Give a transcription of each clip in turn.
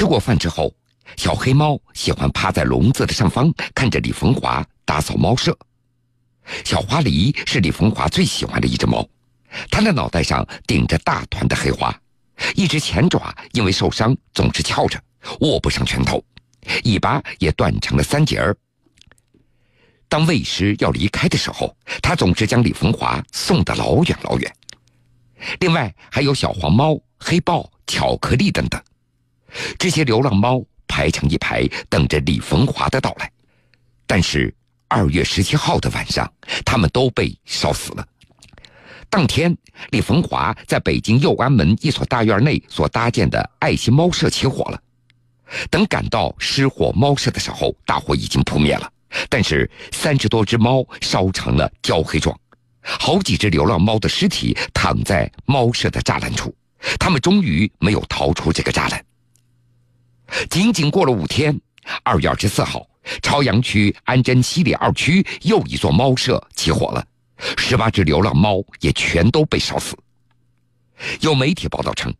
吃过饭之后，小黑猫喜欢趴在笼子的上方，看着李逢华打扫猫舍。小花狸是李逢华最喜欢的一只猫，它的脑袋上顶着大团的黑花，一只前爪因为受伤总是翘着，握不上拳头，尾巴也断成了三截儿。当喂食要离开的时候，它总是将李逢华送得老远老远。另外还有小黄猫、黑豹、巧克力等等，这些流浪猫排成一排，等着李逢华的到来。但是二月十七号的晚上，它们都被烧死了。当天，李逢华在北京右安门一所大院内所搭建的爱心猫舍起火了。等赶到失火猫舍的时候，大火已经扑灭了，但是三十多只猫烧成了焦黑状。好几只流浪猫的尸体躺在猫舍的栅栏处，它们终于没有逃出这个栅栏。仅仅过了五天，二月二十四号，朝阳区安贞西里二区又一座猫舍起火了，十八只流浪猫也全都被烧死。有媒体报道称，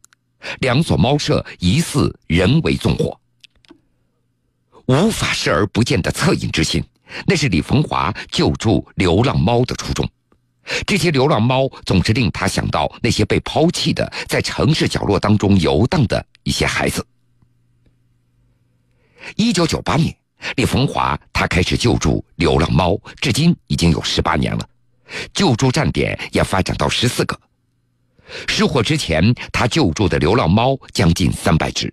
两所猫舍疑似人为纵火。无法视而不见的恻隐之心，那是李逢华救助流浪猫的初衷。这些流浪猫总是令他想到那些被抛弃的，在城市角落当中游荡的一些孩子。一九九八年，李逢华他开始救助流浪猫，至今已经有十八年了，救助站点也发展到十四个。失火之前，他救助的流浪猫将近三百只。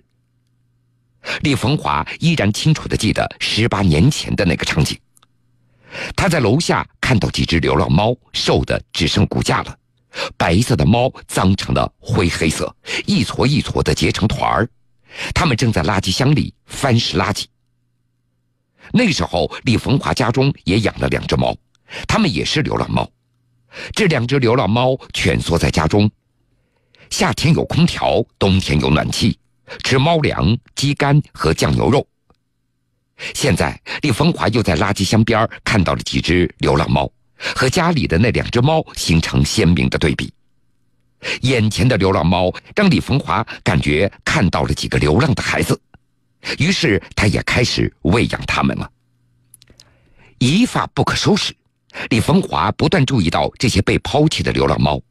李逢华依然清楚的记得十八年前的那个场景。他在楼下看到几只流浪猫，瘦的只剩骨架了，白色的猫脏成了灰黑色，一撮一撮的结成团儿。他们正在垃圾箱里翻拾垃圾。那时候，李逢华家中也养了两只猫，它们也是流浪猫。这两只流浪猫蜷缩在家中，夏天有空调，冬天有暖气，吃猫粮、鸡肝和酱牛肉。现在，李逢华又在垃圾箱边看到了几只流浪猫，和家里的那两只猫形成鲜明的对比。眼前的流浪猫让李逢华感觉看到了几个流浪的孩子，于是他也开始喂养它们了。一发不可收拾，李逢华不断注意到这些被抛弃的流浪猫。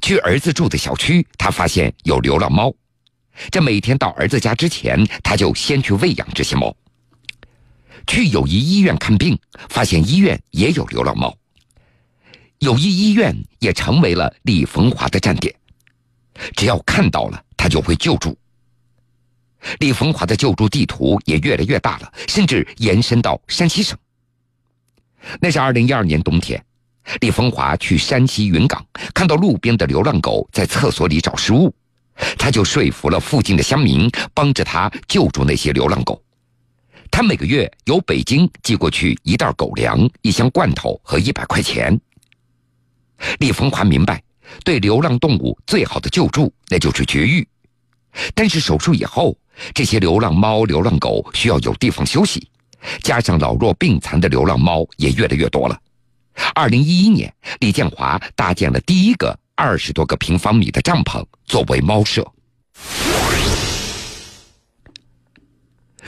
去儿子住的小区，他发现有流浪猫，这每天到儿子家之前，他就先去喂养这些猫。去友谊医院看病，发现医院也有流浪猫。友谊医院也成为了李逢华的站点，只要看到了，他就会救助。李逢华的救助地图也越来越大了，甚至延伸到山西省。那是二零一二年冬天，李逢华去山西云冈，看到路边的流浪狗在厕所里找食物，他就说服了附近的乡民，帮着他救助那些流浪狗。他每个月由北京寄过去一袋狗粮、一箱罐头和一百块钱。李逢华明白，对流浪动物最好的救助那就是绝育。但是手术以后，这些流浪猫、流浪狗需要有地方休息，加上老弱病残的流浪猫也越来越多了。二零一一年，李建华搭建了第一个二十多个平方米的帐篷作为猫舍。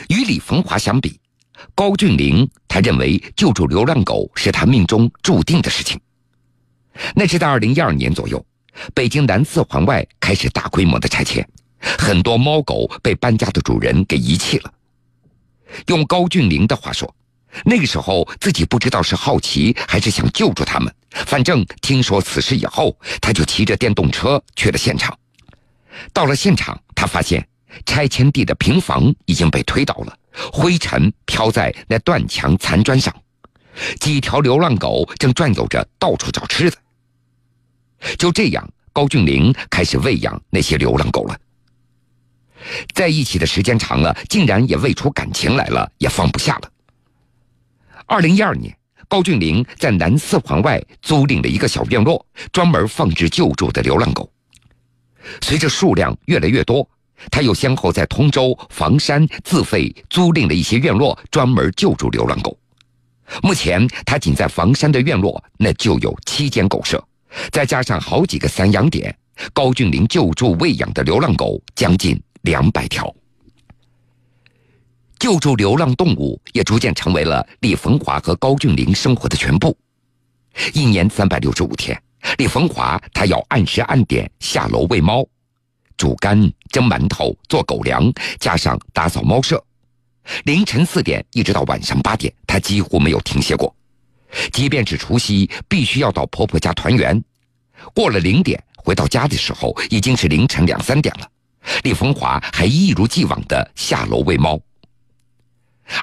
与李逢华相比，高俊玲他认为救助流浪狗是他命中注定的事情。那是在二零一二年左右，北京南四环外开始大规模的拆迁，很多猫狗被搬家的主人给遗弃了。用高俊玲的话说，那个时候自己不知道是好奇还是想救助他们，反正听说此事以后，他就骑着电动车去了现场。到了现场，他发现。拆迁地的平房已经被推倒了，灰尘飘在那断墙残砖上，几条流浪狗正转悠着到处找吃的。就这样，高俊玲开始喂养那些流浪狗了。在一起的时间长了，竟然也喂出感情来了，也放不下了。二零一二年，高俊玲在南四环外租赁了一个小院落，专门放置救助的流浪狗。随着数量越来越多。他又先后在通州、房山自费租赁了一些院落，专门救助流浪狗。目前，他仅在房山的院落那就有七间狗舍，再加上好几个散养点，高俊林救助喂养的流浪狗将近两百条。救助流浪动物也逐渐成为了李逢华和高俊玲生活的全部。一年三百六十五天，李逢华他要按时按点下楼喂猫，煮干、蒸馒头、做狗粮，加上打扫猫舍。凌晨四点一直到晚上八点，他几乎没有停歇过。即便是除夕，必须要到婆婆家团圆。过了零点，回到家的时候已经是凌晨两三点了。李逢华还一如既往的下楼喂猫。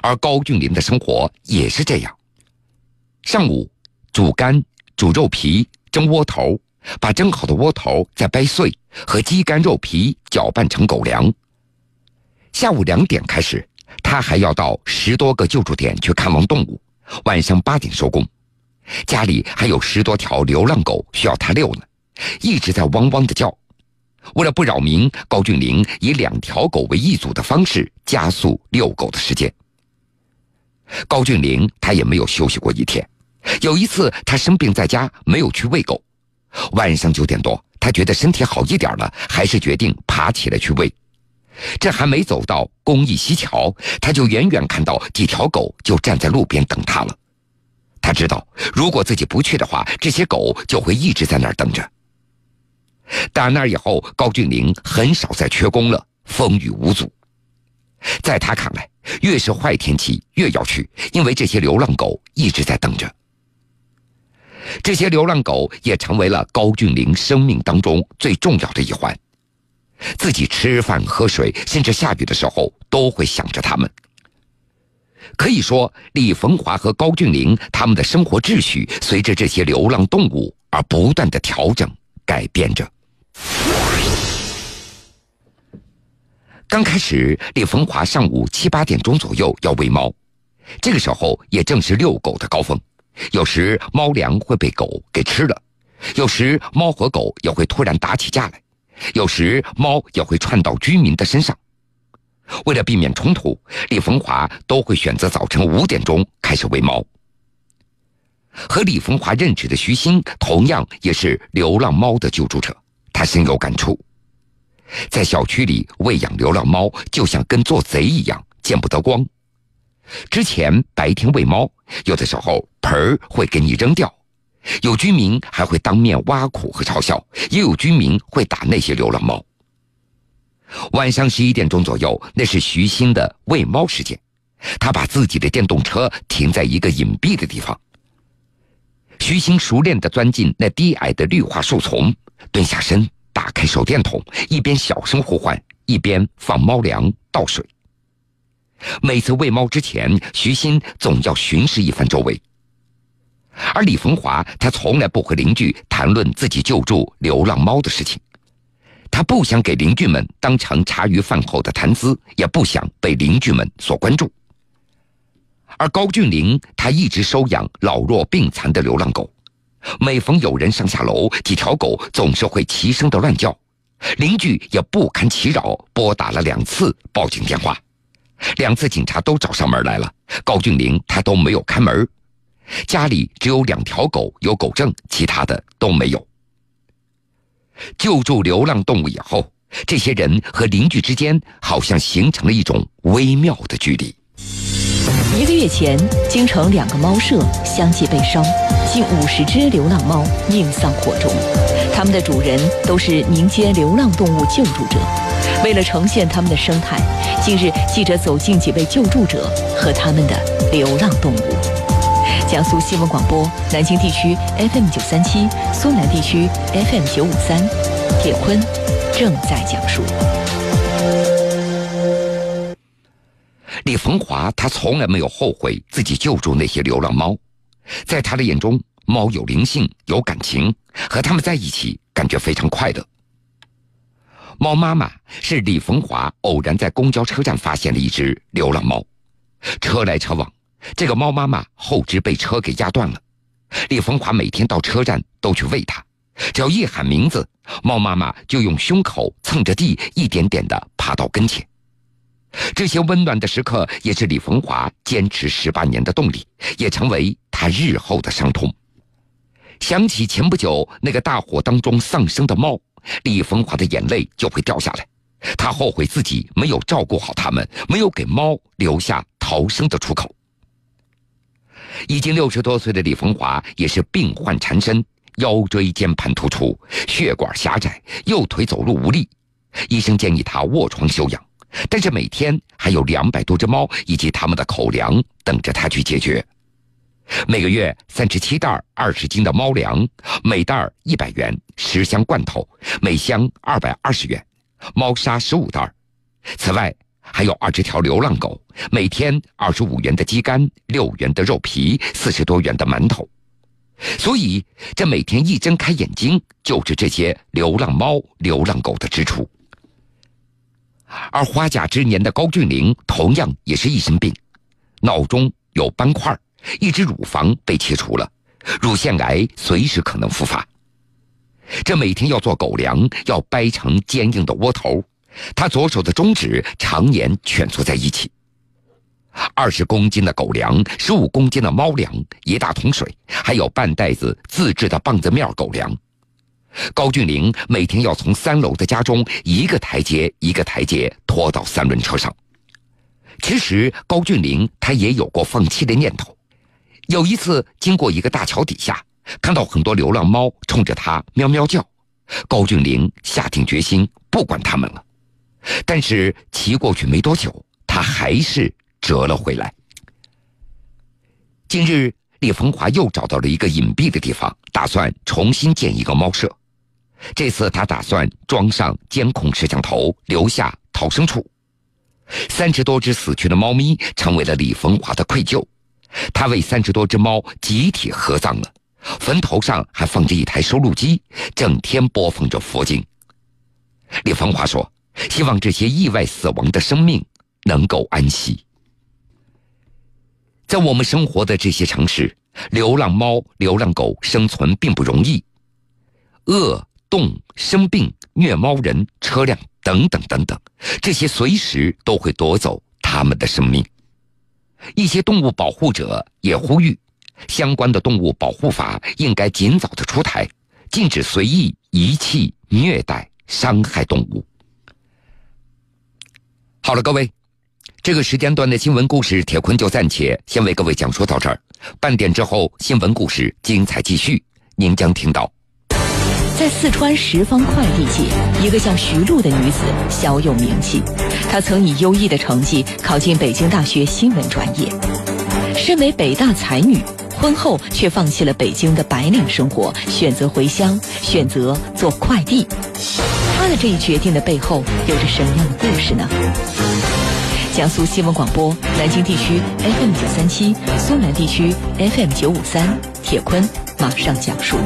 而高俊林的生活也是这样：上午煮干、煮肉皮、蒸窝头，把蒸好的窝头再掰碎，和鸡肝、肉皮搅拌成狗粮。下午两点开始，他还要到十多个救助点去看望动物。晚上八点收工，家里还有十多条流浪狗需要他遛呢，一直在汪汪的叫。为了不扰民，高俊林以两条狗为一组的方式加速遛狗的时间。高俊林他也没有休息过一天。有一次他生病在家，没有去喂狗。晚上九点多，他觉得身体好一点了，还是决定爬起来去喂。这还没走到公益西桥，他就远远看到几条狗就站在路边等他了。他知道，如果自己不去的话，这些狗就会一直在那儿等着。打那以后，高俊林很少再缺工了，风雨无阻。在他看来，越是坏天气越要去，因为这些流浪狗一直在等着。这些流浪狗也成为了高俊林生命当中最重要的一环。自己吃饭喝水，甚至下雨的时候都会想着他们。可以说，李逢华和高俊玲他们的生活秩序随着这些流浪动物而不断的调整、改变着。刚开始，李逢华上午七八点钟左右要喂猫，这个时候也正是遛狗的高峰，有时猫粮会被狗给吃了，有时猫和狗也会突然打起架来。有时猫也会窜到居民的身上，为了避免冲突，李逢华都会选择早晨五点钟开始喂猫。和李逢华认识的徐鑫同样也是流浪猫的救助者，他深有感触。在小区里喂养流浪猫，就像跟做贼一样，见不得光。之前白天喂猫，有的时候盆会给你扔掉。有居民还会当面挖苦和嘲笑，也有居民会打那些流浪猫。晚上十一点钟左右，那是徐鑫的喂猫时间，他把自己的电动车停在一个隐蔽的地方。徐鑫熟练地钻进那低矮的绿化树丛，蹲下身，打开手电筒，一边小声呼唤，一边放猫粮、倒水。每次喂猫之前，徐鑫总要巡视一番周围。而李逢华，他从来不和邻居谈论自己救助流浪猫的事情，他不想给邻居们当成茶余饭后的谈资，也不想被邻居们所关注。而高俊林，他一直收养老弱病残的流浪狗，每逢有人上下楼，几条狗总是会齐声的乱叫，邻居也不堪其扰，拨打了两次报警电话，两次警察都找上门来了，高俊林他都没有开门。家里只有两条狗有狗证，其他的都没有。救助流浪动物以后，这些人和邻居之间好像形成了一种微妙的距离。一个月前，京城两个猫舍相继被烧，近五十只流浪猫命丧火中，它们的主人都是民间流浪动物救助者。为了呈现他们的生态，近日记者走进几位救助者和他们的流浪动物。江苏新闻广播南京地区 FM 九三七，苏南地区 FM 九五三，铁坤正在讲述。李逢华他从来没有后悔自己救助那些流浪猫，在他的眼中，猫有灵性，有感情，和他们在一起感觉非常快乐。猫妈妈是李逢华偶然在公交车站发现的一只流浪猫，车来车往。这个猫妈妈后肢被车给压断了，李凤华每天到车站都去喂它，只要一喊名字，猫妈妈就用胸口蹭着地，一点点的爬到跟前。这些温暖的时刻也是李凤华坚持十八年的动力，也成为他日后的伤痛。想起前不久那个大火当中丧生的猫，李凤华的眼泪就会掉下来。他后悔自己没有照顾好它们，没有给猫留下逃生的出口。已经六十多岁的李凤华也是病患缠身，腰椎间盘突出，血管狭窄，右腿走路无力。医生建议他卧床休养，但是每天还有两百多只猫以及他们的口粮等着他去解决。每个月三十七袋二十斤的猫粮，每袋一百元；十箱罐头，每箱二百二十元；猫砂十五袋。此外，还有二十条流浪狗，每天二十五元的鸡肝，六元的肉皮，四十多元的馒头。所以，这每天一睁开眼睛，就是这些流浪猫、流浪狗的支出。而花甲之年的高俊玲同样也是一身病，脑中有斑块，一只乳房被切除了，乳腺癌随时可能复发。这每天要做狗粮，要掰成坚硬的窝头。他左手的中指常年蜷缩在一起。二十公斤的狗粮，十五公斤的猫粮，一大桶水，还有半袋子自制的棒子面狗粮。高俊玲每天要从三楼的家中一个台阶一个台阶拖到三轮车上。其实高俊玲他也有过放弃的念头。有一次经过一个大桥底下，看到很多流浪猫冲着他喵喵叫，高俊玲下定决心不管他们了。但是骑过去没多久，他还是折了回来。近日，李凤华又找到了一个隐蔽的地方，打算重新建一个猫舍。这次他打算装上监控摄像头，留下逃生处。三十多只死去的猫咪成为了李凤华的愧疚，他为三十多只猫集体合葬了，坟头上还放着一台收录机，整天播放着佛经。李凤华说。希望这些意外死亡的生命能够安息。在我们生活的这些城市，流浪猫、流浪狗生存并不容易，饿、冻、生病、虐猫人、车辆等等等等，这些随时都会夺走他们的生命。一些动物保护者也呼吁，相关的动物保护法应该尽早的出台，禁止随意遗弃、虐待、伤害动物。好了，各位，这个时间段的新闻故事，铁坤就暂且先为各位讲述到这儿。半点之后，新闻故事精彩继续，您将听到。在四川十方快递界，一个叫徐璐的女子小有名气。她曾以优异的成绩考进北京大学新闻专业。身为北大才女，婚后却放弃了北京的白领生活，选择回乡，选择做快递。这一决定的背后有着什么样的故事呢？江苏新闻广播南京地区 FM 九三七，苏南地区 FM 九五三，铁坤马上讲述。